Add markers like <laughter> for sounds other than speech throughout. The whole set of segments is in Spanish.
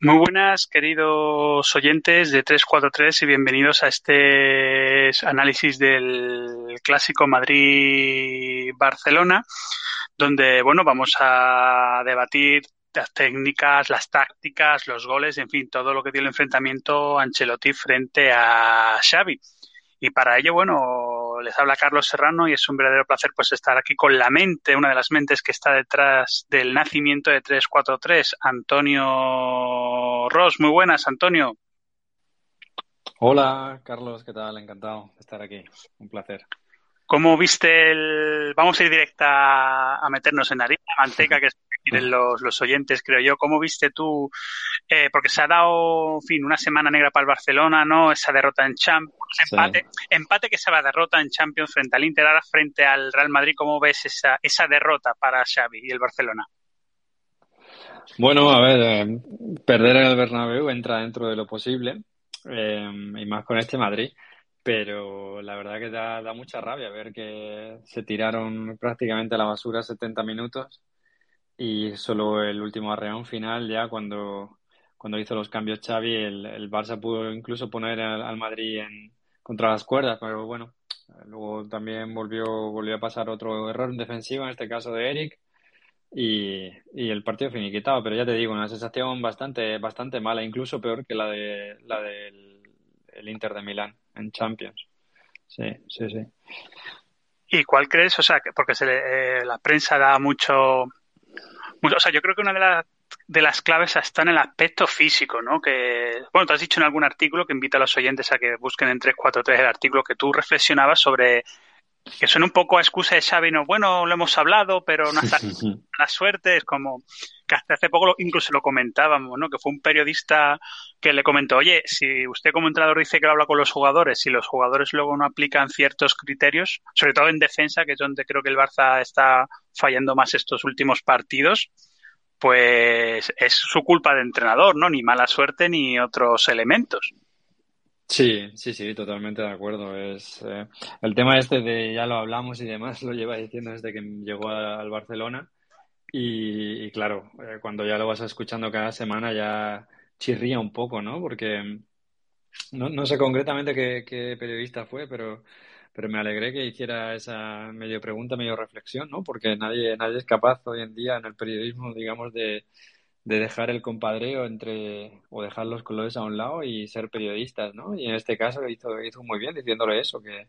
Muy buenas, queridos oyentes de 343 y bienvenidos a este análisis del clásico Madrid-Barcelona, donde, bueno, vamos a debatir las técnicas, las tácticas, los goles, en fin, todo lo que dio el enfrentamiento Ancelotti frente a Xavi. Y para ello, bueno, les habla Carlos Serrano y es un verdadero placer pues estar aquí con la mente, una de las mentes que está detrás del nacimiento de 343, Antonio Ross. Muy buenas, Antonio. Hola, Carlos, ¿qué tal? Encantado de estar aquí. Un placer. ¿Cómo viste el...? Vamos a ir directa a meternos en harina, manteca, que es quieren los, los oyentes, creo yo. ¿Cómo viste tú? Eh, porque se ha dado, en fin, una semana negra para el Barcelona, ¿no? Esa derrota en Champions, empate, empate que se va a derrota en Champions frente al Inter, ahora frente al Real Madrid. ¿Cómo ves esa, esa derrota para Xavi y el Barcelona? Bueno, a ver, eh, perder en el Bernabéu entra dentro de lo posible, eh, y más con este Madrid pero la verdad que da, mucha rabia ver que se tiraron prácticamente a la basura 70 minutos y solo el último arreón final ya cuando, cuando hizo los cambios Xavi el, Barça pudo incluso poner al, al, Madrid en, contra las cuerdas pero bueno luego también volvió volvió a pasar otro error defensivo en este caso de Eric y, el partido finiquitado pero ya te digo una sensación bastante bastante mala incluso peor que la de la del el Inter de Milán en Champions sí sí sí ¿Y cuál crees? O sea, porque se le, eh, la prensa da mucho, o sea, yo creo que una de, las de las claves está en el aspecto físico, ¿no? Que, bueno, tú has dicho en algún artículo que invita a los oyentes a que busquen en 343 el artículo que tú reflexionabas sobre que suena un poco a excusa de Xavi, no, bueno, lo hemos hablado, pero no hasta la suerte, es como que hasta hace poco incluso lo comentábamos, ¿no? Que fue un periodista que le comentó, oye, si usted como entrenador dice que lo habla con los jugadores, si los jugadores luego no aplican ciertos criterios, sobre todo en defensa, que es donde creo que el Barça está fallando más estos últimos partidos, pues es su culpa de entrenador, ¿no? Ni mala suerte ni otros elementos. Sí, sí, sí, totalmente de acuerdo. Es eh, el tema este de ya lo hablamos y demás <laughs> lo lleva diciendo desde que llegó a, al Barcelona y, y claro, eh, cuando ya lo vas escuchando cada semana ya chirría un poco, ¿no? Porque no, no sé concretamente qué, qué periodista fue, pero pero me alegré que hiciera esa medio pregunta, medio reflexión, ¿no? Porque nadie, nadie es capaz hoy en día en el periodismo, digamos, de, de dejar el compadreo entre, o dejar los colores a un lado y ser periodistas, ¿no? Y en este caso hizo, hizo muy bien diciéndole eso, que,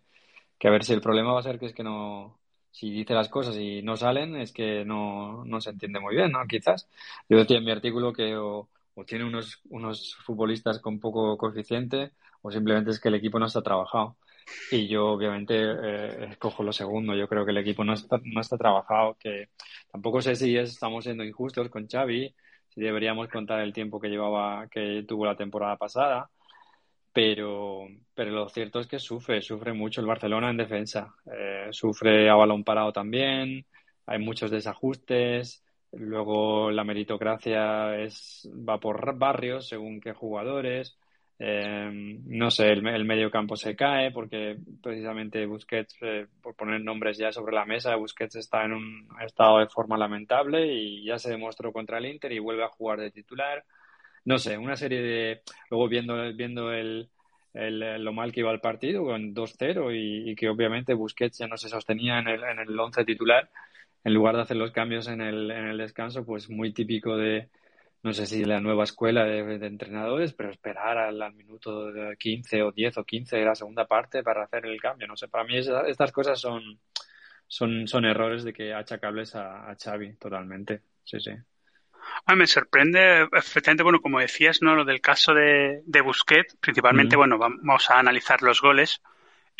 que a ver si el problema va a ser que es que no, si dice las cosas y no salen, es que no, no se entiende muy bien, ¿no? Quizás. Yo decía en mi artículo que o, o tiene unos, unos futbolistas con poco coeficiente o simplemente es que el equipo no está trabajado. Y yo obviamente eh, escojo lo segundo. Yo creo que el equipo no está, no está trabajado, que tampoco sé si estamos siendo injustos con Xavi, si deberíamos contar el tiempo que llevaba, que tuvo la temporada pasada, pero, pero lo cierto es que sufre, sufre mucho el Barcelona en defensa. Eh, sufre a balón parado también, hay muchos desajustes, luego la meritocracia es, va por barrios según qué jugadores eh, no sé, el, el, medio campo se cae porque precisamente Busquets, eh, por poner nombres ya sobre la mesa, Busquets está en un estado de forma lamentable y ya se demostró contra el Inter y vuelve a jugar de titular. No sé, una serie de... Luego viendo, viendo el, el, lo mal que iba el partido con 2-0 y, y, que obviamente Busquets ya no se sostenía en el, en el once titular, en lugar de hacer los cambios en el, en el descanso, pues muy típico de, no sé si la nueva escuela de, de entrenadores, pero esperar al, al, minuto 15 o 10 o 15 de la segunda parte para hacer el cambio. No sé, para mí estas cosas son, son, son errores de que achacables a, a Xavi totalmente. Sí, sí. Ah, me sorprende, efectivamente, bueno, como decías, ¿no? Lo del caso de, de Busquets, principalmente, bueno, vamos a analizar los goles.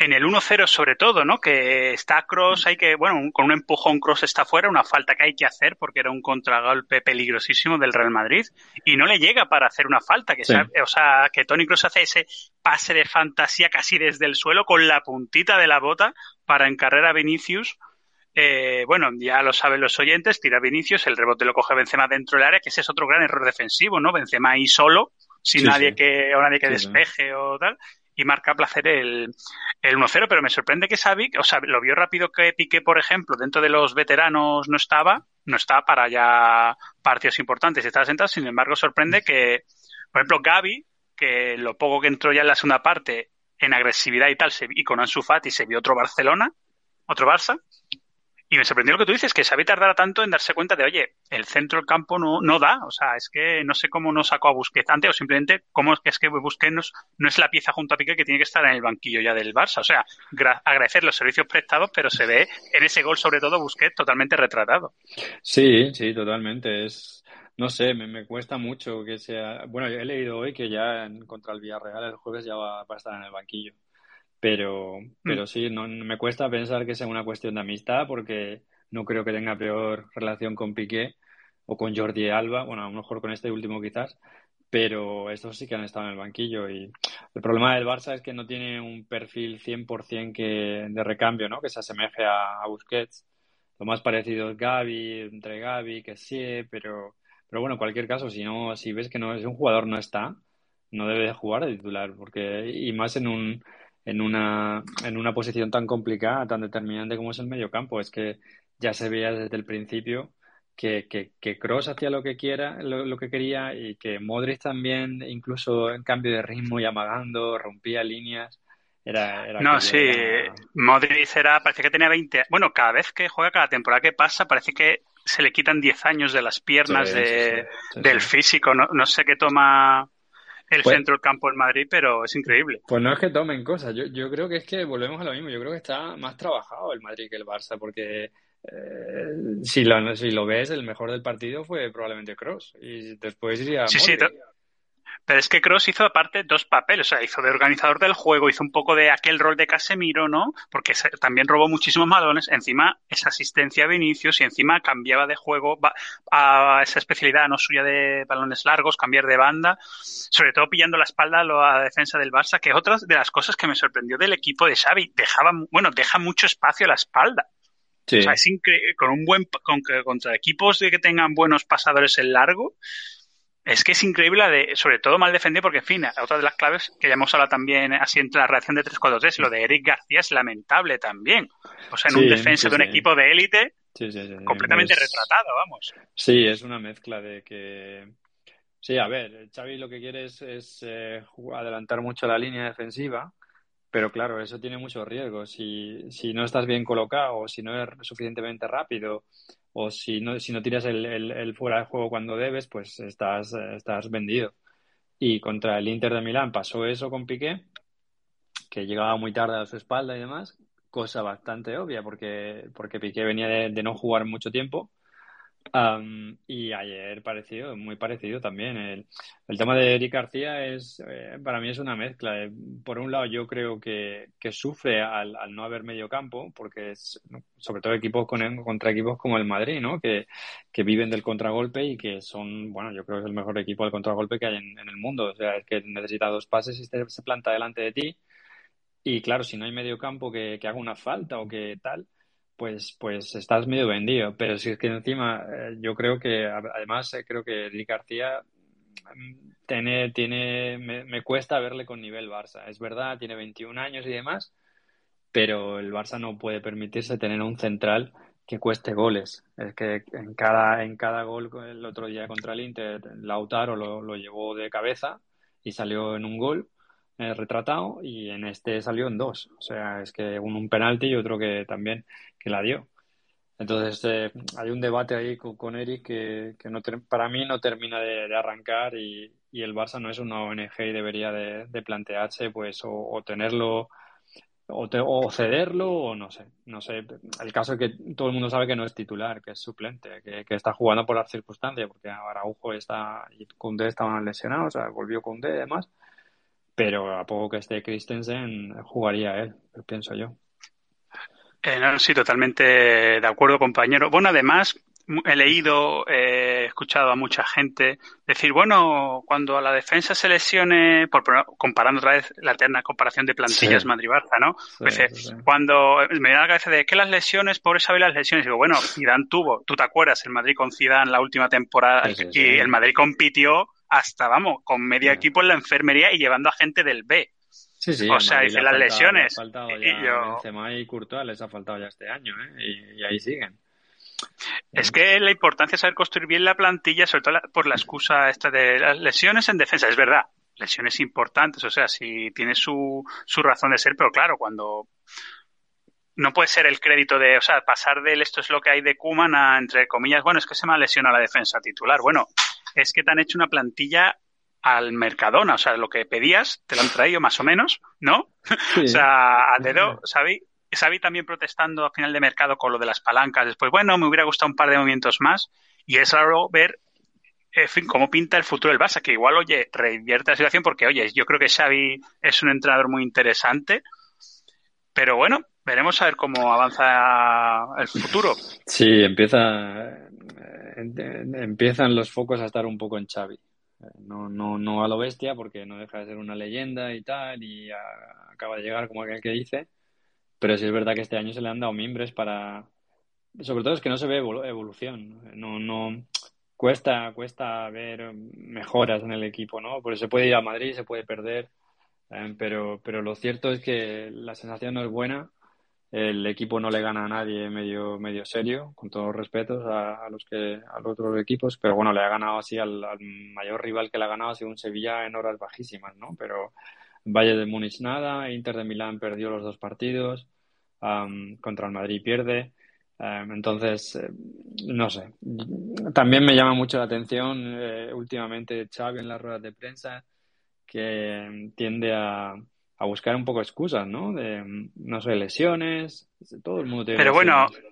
En el 1-0 sobre todo, ¿no? Que está Cross, hay que, bueno, con un empujón Cross está fuera, una falta que hay que hacer porque era un contragolpe peligrosísimo del Real Madrid y no le llega para hacer una falta, que sí. sea, o sea, que Tony Cross hace ese pase de fantasía casi desde el suelo con la puntita de la bota para encarrer a Vinicius eh, bueno, ya lo saben los oyentes, tira Vinicius, el rebote lo coge Benzema dentro del área, que ese es otro gran error defensivo, ¿no? Benzema ahí solo, sin sí, nadie sí. que, o nadie que despeje o tal, y marca placer el, el 1-0, pero me sorprende que Savic, o sea, lo vio rápido que Piqué, por ejemplo, dentro de los veteranos no estaba, no está para ya partidos importantes, estaba sentado, sin embargo sorprende que, por ejemplo, Gaby, que lo poco que entró ya en la segunda parte en agresividad y tal, se, y con Ansu Fati se vio otro Barcelona, otro Barça, y me sorprendió lo que tú dices, que Xavi tardara tanto en darse cuenta de, oye, el centro del campo no, no da. O sea, es que no sé cómo no sacó a Busquets antes o simplemente cómo es que, es que Busquets no es, la pieza junto a Piqué que tiene que estar en el banquillo ya del Barça. O sea, agradecer los servicios prestados, pero se ve en ese gol sobre todo Busquets totalmente retratado. Sí, sí, totalmente. Es, no sé, me, me cuesta mucho que sea... Bueno, he leído hoy que ya en, contra el Villarreal el jueves ya va, va a estar en el banquillo. Pero, pero sí, no, me cuesta pensar que sea una cuestión de amistad porque no creo que tenga peor relación con Piqué o con Jordi Alba, bueno, a lo mejor con este último quizás, pero estos sí que han estado en el banquillo y el problema del Barça es que no tiene un perfil 100% que, de recambio, ¿no? Que se asemeje a, a Busquets. Lo más parecido es Gaby, entre Gaby, que sí, pero, pero bueno, en cualquier caso, si no, si ves que no es un jugador no está, no debe de jugar de titular, porque, y más en un, en una, en una posición tan complicada, tan determinante como es el mediocampo. Es que ya se veía desde el principio que, que, que Cross hacía lo que quiera, lo, lo, que quería, y que Modric también, incluso en cambio de ritmo y amagando, rompía líneas. Era, era no, sí, era... Modric era, parece que tenía 20. Bueno, cada vez que juega, cada temporada que pasa, parece que se le quitan 10 años de las piernas, sí, de, sí, sí, del físico. No, no sé qué toma el pues, centro del campo del Madrid, pero es increíble. Pues no es que tomen cosas, yo, yo creo que es que volvemos a lo mismo, yo creo que está más trabajado el Madrid que el Barça, porque eh, si, lo, si lo ves, el mejor del partido fue probablemente Cross y después iría sí, sí, pero es que Cross hizo aparte dos papeles, o sea, hizo de organizador del juego, hizo un poco de aquel rol de Casemiro, ¿no? Porque se, también robó muchísimos malones, encima esa asistencia a Vinicius y encima cambiaba de juego a esa especialidad no suya de balones largos, cambiar de banda, sobre todo pillando la espalda a la defensa del Barça, que es otra de las cosas que me sorprendió del equipo de Xavi, dejaba, bueno, deja mucho espacio a la espalda. Sí. O sea, es increíble, con un buen, con, contra equipos de que tengan buenos pasadores en largo, es que es increíble la de, sobre todo mal defendido, porque en fin, otra de las claves que ya hemos hablado también así entre la reacción de 3-4-3, lo de Eric García es lamentable también. O sea, en sí, un defensa sí, de un equipo de élite, completamente es... retratado, vamos. Sí, es una mezcla de que. Sí, a ver, Xavi lo que quiere es, es eh, adelantar mucho la línea defensiva, pero claro, eso tiene muchos riesgos. Si, si no estás bien colocado, si no eres suficientemente rápido, o si no, si no tiras el, el, fuera de juego cuando debes, pues estás, estás vendido. Y contra el Inter de Milán pasó eso con Piqué, que llegaba muy tarde a su espalda y demás, cosa bastante obvia, porque, porque Piqué venía de, de no jugar mucho tiempo Um, y ayer parecido, muy parecido también. El, el tema de Eric García es, eh, para mí es una mezcla. Por un lado, yo creo que, que sufre al, al, no haber medio campo, porque es, sobre todo equipos con, contra equipos como el Madrid, ¿no? Que, que viven del contragolpe y que son, bueno, yo creo que es el mejor equipo del contragolpe que hay en, en el mundo. O sea, es que necesita dos pases y se, se planta delante de ti. Y claro, si no hay medio campo que, que haga una falta o que tal, pues, pues estás medio vendido. Pero si es que encima eh, yo creo que, además, eh, creo que Eric García tiene, tiene, me, me, cuesta verle con nivel Barça. Es verdad, tiene 21 años y demás, pero el Barça no puede permitirse tener un central que cueste goles. Es que en cada, en cada gol el otro día contra el Inter, Lautaro lo, lo llevó de cabeza y salió en un gol retratado y en este salió en dos. O sea, es que un, un penalti y otro que también que la dio. Entonces eh, hay un debate ahí con, con Eric que, que no para mí no termina de, arrancar y, y, el Barça no es una ONG y debería de, plantearse pues o, o tenerlo o, te, o, cederlo o no sé, no sé. El caso es que todo el mundo sabe que no es titular, que es suplente, que, que está jugando por las circunstancias, porque Araujo está y Koundé estaban lesionados, o sea, volvió Koundé y demás, pero a poco que esté Christensen jugaría él, pienso yo. Eh, no, sí, totalmente de acuerdo, compañero. Bueno, además, he leído, eh, he escuchado a mucha gente decir, bueno, cuando a la defensa se lesione, por, comparando otra vez la eterna comparación de plantillas sí. Madrid-Barça, ¿no? Sí, Dice, sí, cuando me da la cabeza de que las lesiones, pobre sabe las lesiones, digo, bueno, Zidane tuvo, tú te acuerdas, el Madrid con Zidane la última temporada y el Madrid compitió hasta, vamos, con medio equipo en la enfermería y llevando a gente del B. Sí, sí, o sea, dice las faltado, lesiones. Ha faltado y yo... Benzema y Courtois les ha faltado ya este año, ¿eh? Y, y ahí siguen. Es que la importancia es saber construir bien la plantilla, sobre todo por la excusa esta de las lesiones en defensa. Es verdad, lesiones importantes, o sea, si tiene su, su razón de ser, pero claro, cuando no puede ser el crédito de, o sea, pasar del esto es lo que hay de Kuman a, entre comillas, bueno, es que se me ha lesionado la defensa titular. Bueno, es que te han hecho una plantilla al Mercadona, o sea, lo que pedías te lo han traído más o menos, ¿no? <laughs> Sí. o sea, a dedo, ¿sabéis? Xavi también protestando a final de mercado con lo de las palancas. Después, bueno, me hubiera gustado un par de movimientos más. Y es raro ver, en fin, cómo pinta el futuro del Barça, que igual, oye, revierte la situación porque, oye, yo creo que Xavi es un entrenador muy interesante. Pero bueno, veremos a ver cómo avanza el futuro. Sí, empieza, empiezan los focos a estar un poco en Xavi. No, no, no a lo bestia, porque no deja de ser una leyenda y tal, y acaba de llegar como aquel que dice pero sí es verdad que este año se le han dado mimbres para. Sobre todo es que no se ve evolución. No, no. Cuesta, cuesta ver mejoras en el equipo, ¿no? Porque se puede ir a Madrid, se puede perder. Eh, pero, pero lo cierto es que la sensación no es buena. El equipo no le gana a nadie medio, medio serio, con todos los respetos a, los que, a los otros equipos, pero bueno, le ha ganado así al, mayor rival que le ha ganado un Sevilla en horas bajísimas, ¿no? Pero Valle de Múnich nada, Inter de Milán perdió los dos partidos, um, contra el Madrid pierde. Um, entonces, eh, no sé. También me llama mucho la atención eh, últimamente Xavi en las ruedas de prensa, que tiende a, a buscar un poco excusas, ¿no? De, no sé, lesiones, todo el mundo tiene Pero lesiones. bueno,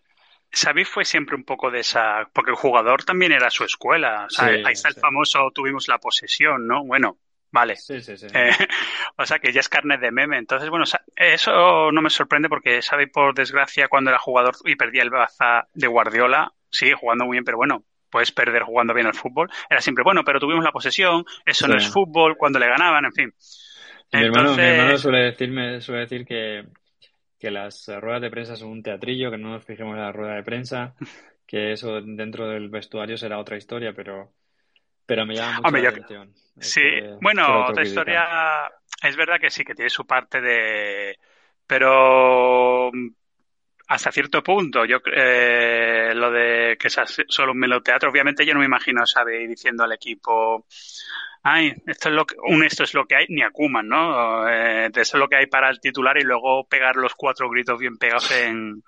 Xavi fue siempre un poco de esa, porque el jugador también era su escuela. O sea, sí, ahí está el famoso tuvimos la posesión, ¿no? Bueno, Vale. Sí, sí, sí. Eh, <laughs> o sea que ya es carne de meme. Entonces, bueno, eso no me sorprende porque Xavi, por desgracia, cuando era jugador y perdía el baza de Guardiola, sigue jugando muy bien, pero bueno, puedes perder jugando bien al fútbol. Era siempre, bueno, pero tuvimos la posesión, eso sí. no es fútbol, cuando le ganaban, en fin. Mi, Entonces... hermano, mi hermano suele decirme, suele decir que, que las ruedas de prensa son un teatrillo, que no nos fijemos en la rueda de prensa, que eso dentro del vestuario será otra historia, pero pero me llama mucho Hombre, la yo... atención. Sí, bueno, otra historia es verdad que sí, que tiene su parte de... Pero hasta cierto punto, yo eh, lo de que es solo un meloteatro, obviamente yo no me imagino sabe diciendo al equipo ay, esto es lo que, un esto es lo que hay, ni Akuman, ¿no? Eh, esto es lo que hay para el titular y luego pegar los cuatro gritos bien pegados en,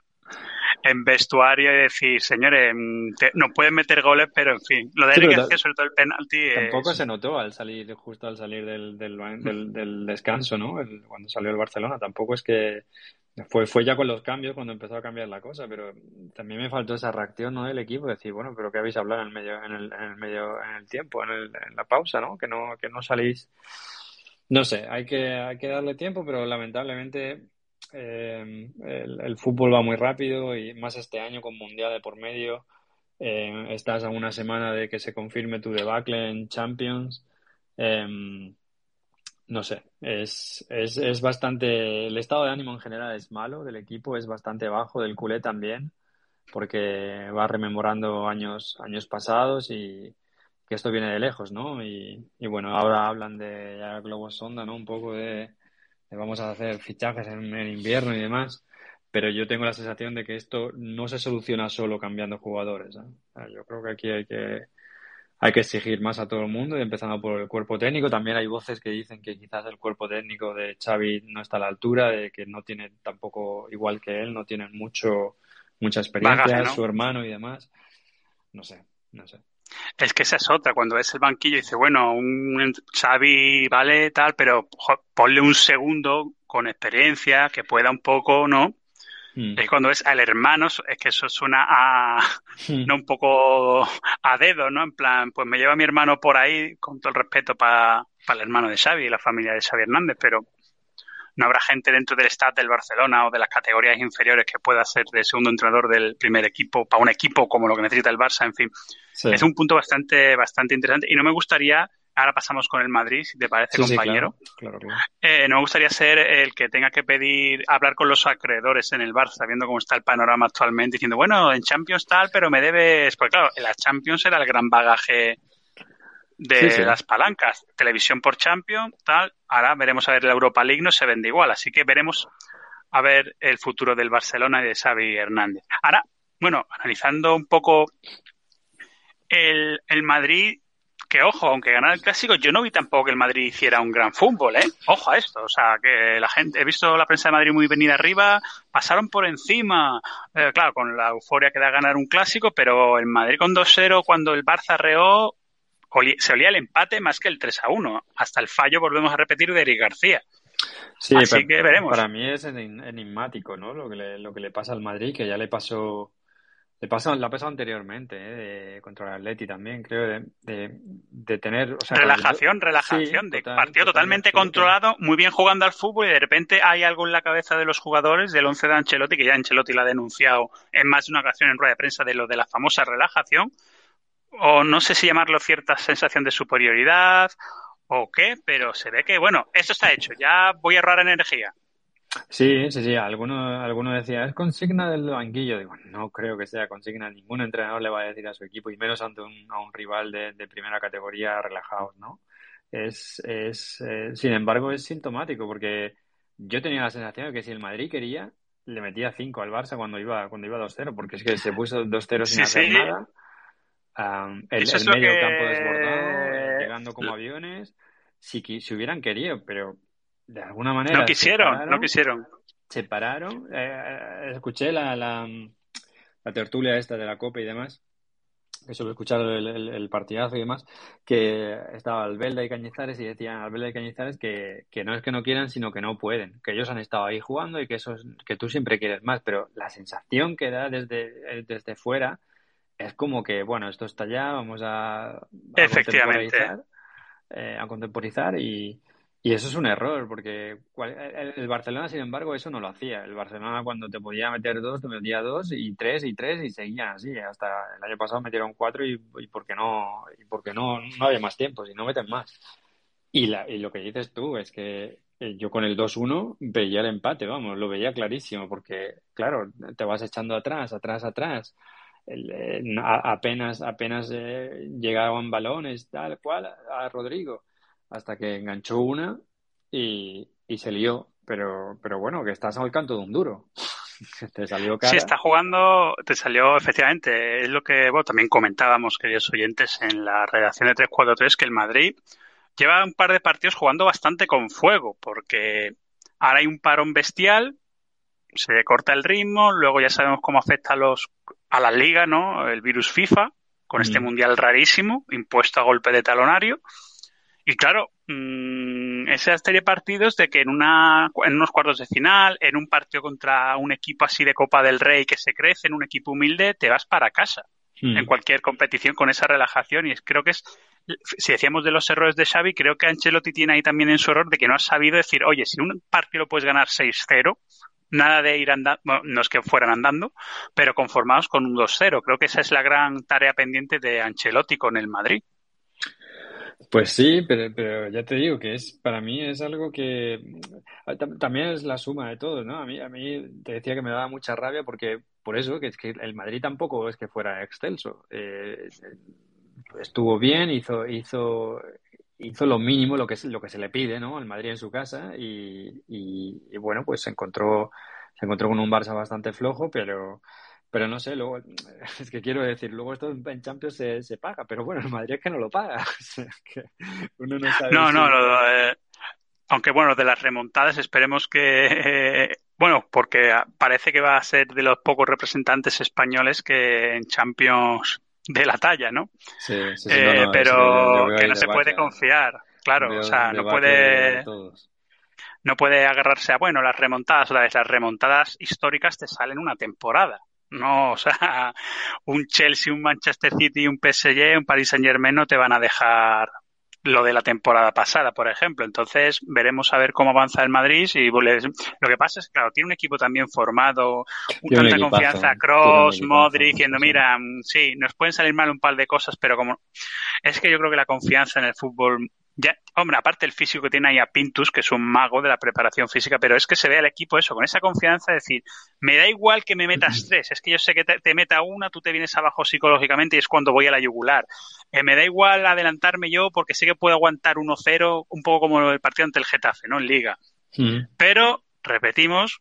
en vestuario y decir, señores, mm, te, no pueden meter goles, pero en fin, lo de sí, Eric sobre todo el penalti. Tampoco es... se notó al salir, justo al salir del, del, del, del descanso, ¿no? El, cuando salió el Barcelona, tampoco es que fue, fue ya con los cambios cuando empezó a cambiar la cosa, pero también me faltó esa reacción ¿no? del equipo, decir, bueno, pero ¿qué habéis hablado en el medio, en el, en el medio, en el tiempo, en, el, en la pausa, ¿no? Que no, que no salís. No sé, hay que, hay que darle tiempo, pero lamentablemente eh, el, fútbol va muy rápido y más este año con Mundial de por medio. Eh, estás a una semana de que se confirme tu debacle en Champions. Eh, no sé, es, es, es bastante. El estado de ánimo en general es malo del equipo, es bastante bajo, del culé también, porque va rememorando años, años pasados y que esto viene de lejos, ¿no? Y, y bueno, ahora hablan de ya globos sonda, ¿no? Un poco de, vamos a hacer fichajes en, invierno y demás, pero yo tengo la sensación de que esto no se soluciona solo cambiando jugadores. Yo creo que aquí hay que hay que exigir más a todo el mundo y empezando por el cuerpo técnico. También hay voces que dicen que quizás el cuerpo técnico de Xavi no está a la altura, de que no tiene tampoco, igual que él, no tienen mucho, mucha experiencia, su hermano y demás. No sé, no sé. Es que esa es otra, cuando ves el banquillo y dice, bueno, un Xavi vale tal, pero ponle un segundo con experiencia que pueda un poco, ¿no? Mm. Es cuando ves al hermano, es que eso suena a, mm. no un poco a dedo, ¿no? En plan, pues me lleva mi hermano por ahí, con todo el respeto para el hermano de Xavi y la familia de Xavi Hernández, pero no habrá gente dentro del staff del Barcelona o de las categorías inferiores que pueda ser de segundo entrenador del primer equipo para un equipo como lo que necesita el Barça, en fin. Es un punto bastante, bastante interesante y no me gustaría ahora pasamos con el Madrid, si te parece, compañero. Eh, no me gustaría ser el que tenga que pedir, hablar con los acreedores en el Barça, viendo cómo está el panorama actualmente, diciendo, bueno, en Champions tal, pero me debes. Pues claro, en la Champions era el gran bagaje de las palancas. Televisión por Champions, tal. Ahora veremos a ver la Europa League, no se vende igual. Así que veremos a ver el futuro del Barcelona y de Xavi Hernández. Ahora, bueno, analizando un poco el, el Madrid, que ojo, aunque ganara el clásico, yo no vi tampoco que el Madrid hiciera un gran fútbol, ¿eh? Ojo a esto, o sea, que la gente, he visto la prensa de Madrid muy venida arriba, pasaron por encima, eh, claro, con la euforia que da ganar un clásico, pero el Madrid con 2-0, cuando el Barça reó, se olía el empate más que el 3 a 1. Hasta el fallo, volvemos a repetir, de Eric García. Sí, Así que veremos. Para mí es enigmático, ¿no? Lo que, le, lo que le pasa al Madrid, que ya le pasó. Le, pasó, le ha pasado anteriormente, ¿eh? contra el Atleti también, creo, de, de, tener. relajación, relajación, de partido totalmente controlado, muy bien jugando al fútbol y de repente hay algo en la cabeza de los jugadores del 11 de Ancelotti, que ya Ancelotti lo ha denunciado en más de una ocasión en rueda de prensa de lo de la famosa relajación, o no sé si llamarlo cierta sensación de superioridad o qué, pero se ve que, bueno, esto está hecho, ya voy a ahorrar energía. Sí, sí, sí, alguno, alguno decía, es consigna del banquillo. Digo, no creo que sea consigna, ningún entrenador le va a decir a su equipo, y menos ante un, a un rival de, primera categoría relajados, ¿no? Es, es eh, sin embargo, es sintomático, porque yo tenía la sensación de que si el Madrid quería, le metía 5 al Barça cuando iba, cuando iba 2-0, porque es que se puso 2-0 sin hacer nada el, medio campo desbordado, llegando como aviones, si, si hubieran querido, pero de alguna manera. No quisieron, no quisieron. Se pararon. Eh, eh, escuché la, la, tertulia esta de la Copa y demás, que suelo escuchar el, partidazo y demás, que estaba Albelda y Cañizares y decían Albelda y Cañizares que, que no es que no quieran, sino que no pueden, que ellos han estado ahí jugando y que eso que tú siempre quieres más, pero la sensación que da desde, desde fuera es como que, bueno, esto está ya, vamos a, a contemporizar, eh, a contemporizar y, y, eso es un error, porque el, Barcelona, sin embargo, eso no lo hacía. El Barcelona cuando te podía meter dos, te metía dos y tres y tres y seguían así. Hasta el año pasado metieron cuatro y, y porque no, y porque no, no había más tiempo, si no meten más. Y, la, y lo que dices tú es que eh, yo con el 2-1 veía el empate, vamos, lo veía clarísimo, porque, claro, te vas echando atrás, atrás, atrás apenas apenas eh, llegaban balones tal cual a Rodrigo hasta que enganchó una y, se lió pero pero bueno que estás al canto de un duro <laughs> te salió cara. Sí, está jugando, te salió efectivamente. Es lo que bueno, también comentábamos, queridos oyentes, en la redacción de 343, que el Madrid lleva un par de partidos jugando bastante con fuego, porque ahora hay un parón bestial, se corta el ritmo, luego ya sabemos cómo afecta a los a la liga, ¿no? El virus FIFA, con este mm. mundial rarísimo, impuesto a golpe de talonario. Y claro, mmm, esa serie de partidos de que en, una, en unos cuartos de final, en un partido contra un equipo así de Copa del Rey que se crece, en un equipo humilde, te vas para casa. Mm. En cualquier competición con esa relajación. Y creo que es, si decíamos de los errores de Xavi, creo que Ancelotti tiene ahí también en su error de que no ha sabido decir, oye, si un partido lo puedes ganar 6-0, nada de ir andando, no es que fueran andando, pero conformados con un 2-0. Creo que esa es la gran tarea pendiente de Ancelotti con el Madrid. Pues sí, pero, pero ya te digo que es para mí es algo que también es la suma de todo, ¿no? A mí, a mí te decía que me daba mucha rabia porque por eso, que es que el Madrid tampoco es que fuera excelso. Eh, estuvo bien, hizo, hizo, hizo lo mínimo, lo que, lo que se le pide, ¿no? Al Madrid en su casa y, y, bueno, pues se encontró, se encontró con un Barça bastante flojo, pero, pero no sé, luego, <laughs> es que quiero decir, luego esto en Champions se, se paga, pero bueno, el Madrid es que no lo paga. <laughs> uno no sabe. No, no, eh, aunque bueno, de las remontadas esperemos que, <laughs> bueno, porque parece que va a ser de los pocos representantes españoles que en Champions de la talla, ¿no? Sí, sí, eh, pero que no se puede confiar, claro, o sea, no puede no puede agarrarse a, bueno, las remontadas, otra vez, las remontadas históricas te salen una temporada. No, o sea, un Chelsea, un Manchester City, un PSG, un Paris Saint Germain no te van a dejar lo de la temporada pasada, por ejemplo. Entonces, veremos a ver cómo avanza el Madrid. Y lo que pasa es que, claro, tiene un equipo también formado, tanta confianza, Cross, Modric, diciendo, mira, mm, sí, nos pueden salir mal un par de cosas, pero como es que yo creo que la confianza en el fútbol ya, hombre, aparte el físico que tiene ahí a Pintus, que es un mago de la preparación física, pero es que se ve al equipo eso, con esa confianza, decir, me da igual que me metas tres, es que yo sé que te, meta una, tú te vienes abajo psicológicamente y es cuando voy a la yugular. Eh, me da igual adelantarme yo porque sé que puedo aguantar 1-0, un poco como el partido ante el Getafe, ¿no? En Liga. Pero, repetimos,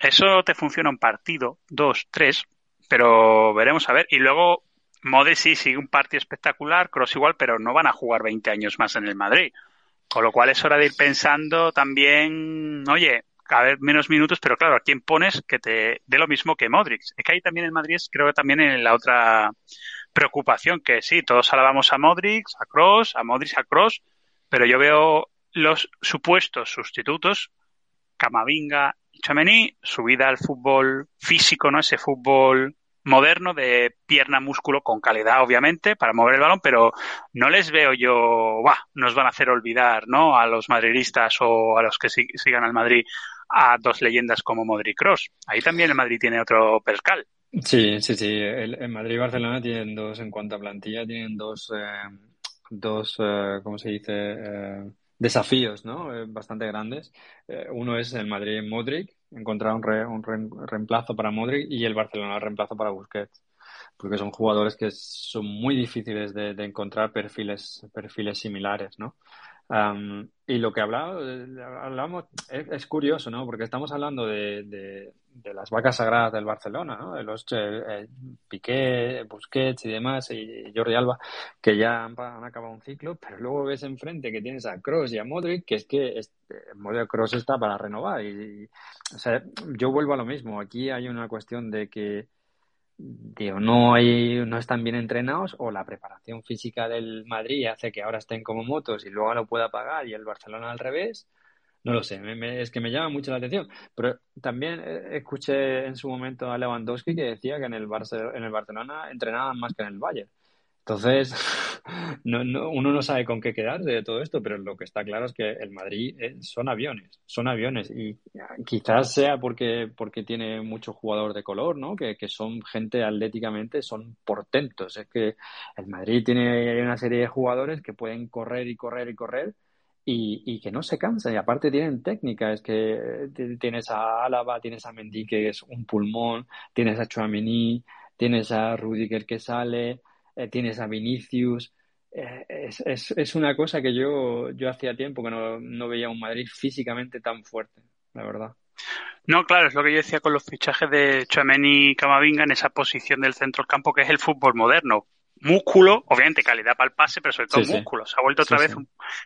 eso te funciona un partido, dos, tres, pero veremos a ver. Y luego Modric sí sigue un partido espectacular, Cross igual, pero no van a jugar 20 años más en el Madrid. Con lo cual es hora de ir pensando también, oye, a ver menos minutos, pero claro, ¿a quién pones que te dé lo mismo que Modric? Es que ahí también el Madrid creo que también en la otra preocupación, que sí, todos alabamos a Modric, a Cross, a Modric, a Cross, pero yo veo los supuestos sustitutos, Camavinga y Chamení, subida al fútbol físico, ¿no? Ese fútbol moderno de pierna músculo con calidad obviamente para mover el balón pero no les veo yo bah, nos van a hacer olvidar no a los madridistas o a los que sigan al Madrid a dos leyendas como Modric Cross ahí también el Madrid tiene otro percal. Sí sí sí el, Madrid y Barcelona tienen dos en cuanto a plantilla tienen dos eh, dos eh, cómo se dice eh, desafíos ¿no? bastante grandes. Uno es el Madrid Modric encontrar un, reemplazo para Modric y el Barcelona el reemplazo para Busquets. Porque son jugadores que son muy difíciles de, encontrar perfiles perfiles similares no y lo que hablamos es, curioso no porque estamos hablando de, las vacas sagradas del Barcelona ¿no? de los eh, eh, Piqué Busquets y demás y Jordi Alba que ya han, acabado un ciclo pero luego ves enfrente que tienes a Kroos y a Modric que es que este, Modric Kroos está para renovar y o sea, yo vuelvo a lo mismo. Aquí hay una cuestión de que digo, no hay, no están bien entrenados o la preparación física del Madrid hace que ahora estén como motos y luego lo pueda pagar y el Barcelona al revés. No lo sé, es que me llama mucho la atención. Pero también eh, escuché en su momento a Lewandowski que decía que en el, Barcelona, en el Barcelona entrenaban más que en el Bayern. Entonces, <laughs> no, no, uno no sabe con qué quedarse de todo esto, pero lo que está claro es que el Madrid eh, son aviones, son aviones. Y quizás sea porque, porque tiene mucho jugador de color, ¿no? Que, que son gente atléticamente, son portentos. Es que el Madrid tiene una serie de jugadores que pueden correr y correr y correr. Y, y, que no se cansan. Y aparte tienen técnica, es que tienes a Álava, tienes a Mendy, que es un pulmón, tienes a Chouameni, tienes a Rudiger que sale, eh, tienes a Vinicius. Eh, es, es, es, una cosa que yo, yo hacía tiempo que no, no veía un Madrid físicamente tan fuerte, la verdad. No, claro, es lo que yo decía con los fichajes de Chouameni y Camavinga en esa posición del centro del campo que es el fútbol moderno. Músculo, obviamente calidad para el pase, pero sobre todo músculo. Se ha vuelto otra vez,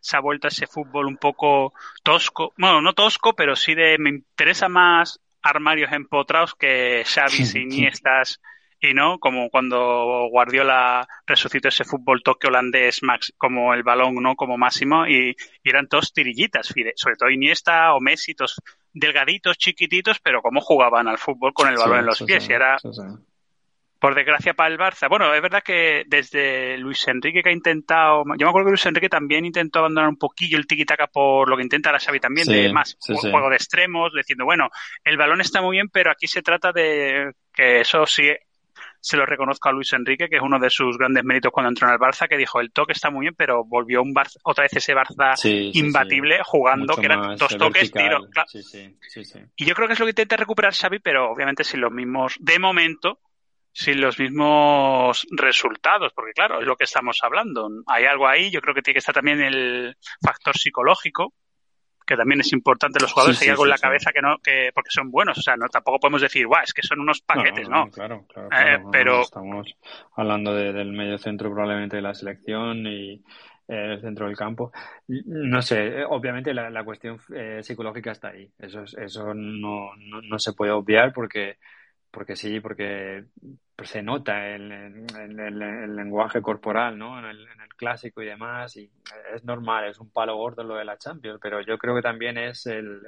se ha vuelto ese fútbol un poco tosco. Bueno, no tosco, pero sí de, me interesa más armarios empotrados que Xavi, Iniestas y no como cuando Guardiola resucitó ese fútbol toque holandés max, como el balón no como máximo y, eran todos tirillitas sobre todo Iniesta o Messi todos delgaditos chiquititos pero cómo jugaban al fútbol con el balón en los pies y era por desgracia para el Barça. Bueno es verdad que desde Luis Enrique que ha intentado yo me acuerdo que Luis Enrique también intentó abandonar un poquillo el tiki-taka por lo que intenta la Xavi también de más juego de extremos diciendo bueno el balón está muy bien pero aquí se trata de que eso sí se lo reconozco a Luis Enrique, que es uno de sus grandes méritos cuando entró en el Barça, que dijo, el toque está muy bien, pero volvió un Barça, otra vez ese Barça imbatible jugando, que eran dos toques, tiro. Y yo creo que es lo que intenta recuperar Xavi, pero obviamente sin los mismos, de momento, sin los mismos resultados, porque claro, es lo que estamos hablando. Hay algo ahí, yo creo que tiene que estar también el factor psicológico, que también es importante los jugadores, hay algo en la cabeza que no, que porque son buenos, o sea, no tampoco podemos decir, guau, es que son unos paquetes, ¿no? claro, claro, eh, pero estamos hablando del medio centro probablemente de la selección y eh, el centro del campo. No sé, eh, obviamente la, la cuestión psicológica está ahí. Eso, eso no, no, no, se puede obviar porque, porque sí, porque se nota en, el lenguaje corporal, ¿no? En el, en el, clásico y demás, y es normal, es un palo gordo lo de la Champions, pero yo creo que también es el,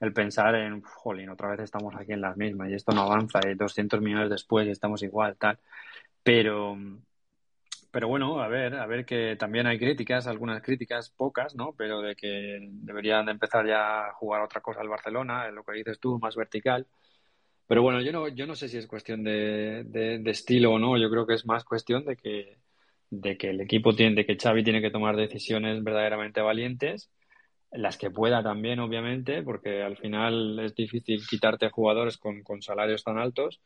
el, pensar en, jolín, otra vez estamos aquí en las mismas y esto no avanza, y 200 millones después estamos igual, tal. Pero, pero bueno, a ver, a ver que también hay críticas, algunas críticas, pocas, ¿no? Pero de que deberían de empezar ya a jugar otra cosa al Barcelona, lo que dices tú, más vertical. Pero bueno, yo no, yo no sé si es cuestión de, de, estilo o no, yo creo que es más cuestión de que, de que el equipo tiene, de que Xavi tiene que tomar decisiones verdaderamente valientes, las que pueda también, obviamente, porque al final es difícil quitarte jugadores con, con salarios tan altos,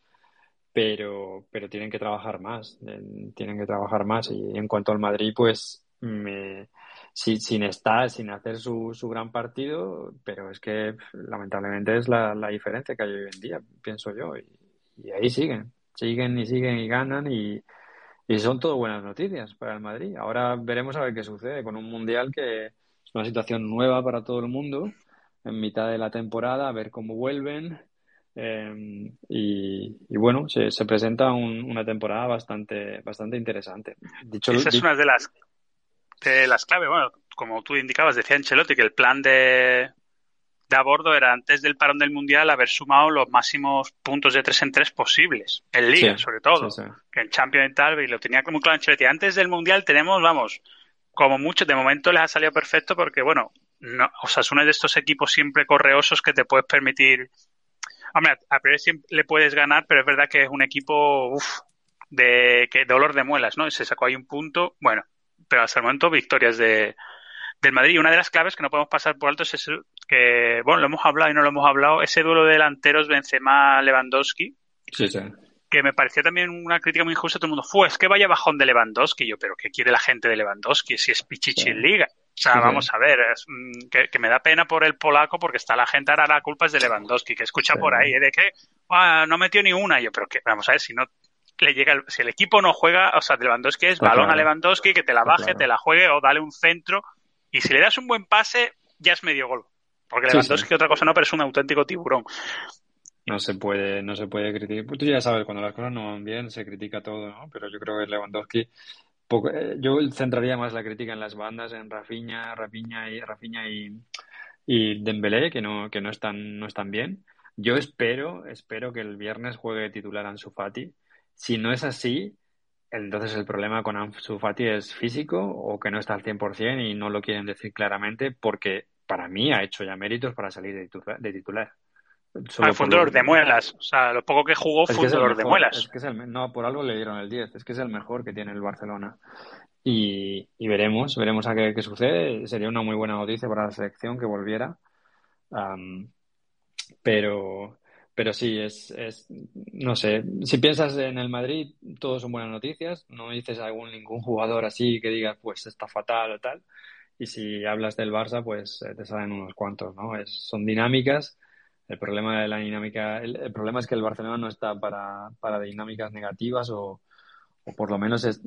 pero, pero tienen que trabajar más, tienen que trabajar más. Y en cuanto al Madrid, pues me, sin, estar, sin hacer su, su gran partido, pero es que lamentablemente es la, la diferencia que hay hoy en día, pienso yo, y, ahí siguen, siguen y siguen y ganan y, y son todo buenas noticias para el Madrid. Ahora veremos a ver qué sucede con un mundial que es una situación nueva para todo el mundo en mitad de la temporada, a ver cómo vuelven. Eh, y, y, bueno, se, se presenta una temporada bastante, bastante interesante. Dicho, Esa es una de las de las claves, bueno, como tú indicabas, decía Ancelotti que el plan de, de a bordo era antes del parón del Mundial haber sumado los máximos puntos de 3 en 3 posibles, en Liga sobre todo, que en Champions y tal, y lo tenía como claro Ancelotti. Antes del Mundial tenemos, vamos, como mucho, de momento les ha salido perfecto porque, bueno, no, o sea, es uno de estos equipos siempre correosos que te puedes permitir. Hombre, a priori siempre le puedes ganar, pero es verdad que es un equipo, uff, de que dolor de muelas, ¿no? Se sacó ahí un punto, bueno, pero hasta el momento victorias de, del Madrid. Y una de las claves que no podemos pasar por alto es que, bueno, lo hemos hablado y no lo hemos hablado, ese duelo de delanteros Benzema-Lewandowski. Sí, sí. Que me pareció también una crítica muy injusta. Todo el mundo fue, es que vaya bajón de Lewandowski. Yo, pero ¿qué quiere la gente de Lewandowski si es Pichichi en Liga? O sea, vamos a ver, es, mm, que, me da pena por el polaco porque está la gente ahora la culpa es de Lewandowski, que escucha por ahí, ¿eh? de que ah, no metió ni una. Yo, pero que, vamos a ver, si no le llega el, si el equipo no juega, o sea, Lewandowski es balón a Lewandowski, que te la baje, te la juegue o dale un centro. Y si le das un buen pase, ya es medio gol. Porque Lewandowski otra cosa no, pero es un auténtico tiburón. No se puede, no se puede criticar. Tú ya sabes, cuando las cosas no van bien se critica todo, ¿no? Pero yo creo que Lewandowski eh, yo centraría más la crítica en las bandas, en Rafinha, Rafinha y Rafinha y, y Dembélé, que no, que no están, no están bien. Yo espero, espero que el viernes juegue titular Ansu Fati si no es así, entonces el problema con Ansu Fati es físico o que no está al 100% y no lo quieren decir claramente porque para mí ha hecho ya méritos para salir de titular. Ah, fue un dolor de muelas. O sea, lo poco que jugó fue un dolor de muelas. Es que es el, no, por algo le dieron el 10. Es que es el mejor que tiene el Barcelona. Y, y veremos, veremos a qué, qué, sucede. Sería una muy buena noticia para la selección que volviera. pero, pero sí, es, es, no sé, si piensas en el Madrid, todos son buenas noticias, no dices a algún, ningún jugador así que digas, pues está fatal o tal, y si hablas del Barça, pues eh, te salen unos cuantos, ¿no? Es, son dinámicas, el problema de la dinámica, el, problema es que el Barcelona no está para, para dinámicas negativas o, o por lo menos es,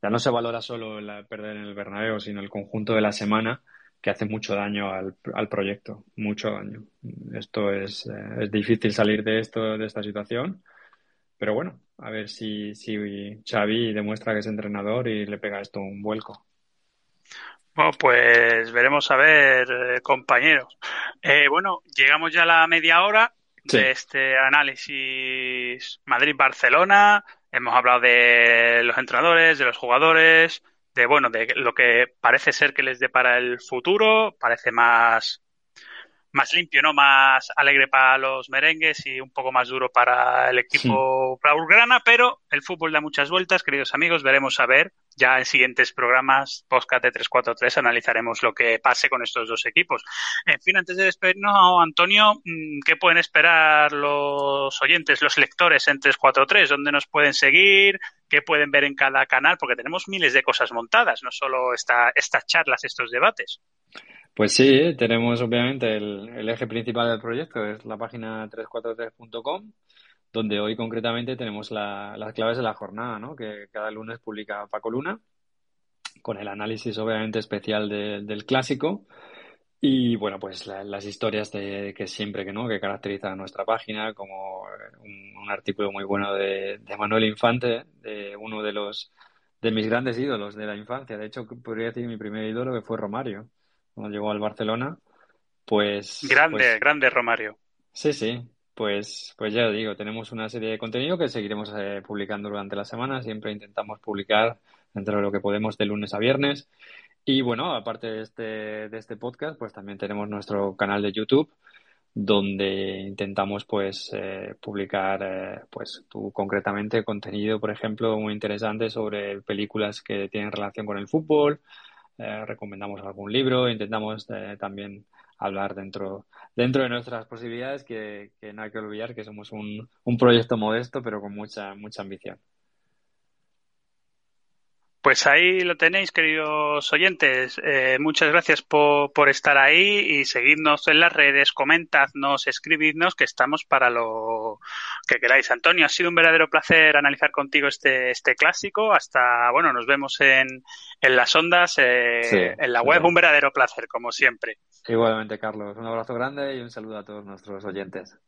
ya no se valora solo la perder en el Bernabéu, sino el conjunto de la semana, que hace mucho daño al, al proyecto, mucho daño. Esto es, eh, es difícil salir de esto, de esta situación, pero bueno, a ver si, si Xavi demuestra que es entrenador y le pega esto un vuelco. Bueno, pues veremos a ver, eh, compañeros. Eh, bueno, llegamos ya a la media hora de este análisis Madrid-Barcelona. Hemos hablado de los entrenadores, de los jugadores, de bueno, de lo que parece ser que les depara el futuro, parece más más limpio, ¿no? Más alegre para los merengues y un poco más duro para el equipo sí. blaugrana, pero el fútbol da muchas vueltas, queridos amigos, veremos a ver ya en siguientes programas, podcast de 343, analizaremos lo que pase con estos dos equipos. En fin, antes de despedirnos, Antonio, mm, ¿qué pueden esperar los oyentes, los lectores en 343? ¿Dónde nos pueden seguir? ¿Qué pueden ver en cada canal? Porque tenemos miles de cosas montadas, no solo esta, estas charlas, estos debates. Pues sí, tenemos obviamente el, eje principal del proyecto, es la página 343.com, donde hoy concretamente tenemos las claves de la jornada, ¿no? que cada lunes publica Paco Luna, con el análisis obviamente especial del clásico. Y bueno, pues las historias de que siempre que no, que caracteriza nuestra página, como un, artículo muy bueno de, de, Manuel Infante, de uno de los de mis grandes ídolos de la infancia. De hecho, podría decir mi primer ídolo que fue Romario cuando llegó al Barcelona, pues... Grande, pues grande Romario. Sí, sí, pues, pues ya digo, tenemos una serie de contenido que seguiremos eh, publicando durante la semana, siempre intentamos publicar dentro de lo que podemos de lunes a viernes. Y bueno, aparte de este, de este podcast, pues también tenemos nuestro canal de YouTube, donde intentamos pues eh, publicar eh, pues concretamente contenido por ejemplo muy interesante sobre películas que tienen relación con el fútbol recomendamos algún libro, intentamos también hablar dentro, dentro de nuestras posibilidades, que, no hay que olvidar que somos un, un proyecto modesto, pero con mucha, mucha ambición. Pues ahí lo tenéis, queridos oyentes. Eh, muchas gracias por, por, estar ahí y seguidnos en las redes, comentadnos, escribidnos, que estamos para lo que queráis. Antonio, ha sido un verdadero placer analizar contigo este, este clásico. Hasta, bueno, nos vemos en, en las ondas, eh, en la web. Un verdadero placer, como siempre. Igualmente, Carlos. Un abrazo grande y un saludo a todos nuestros oyentes.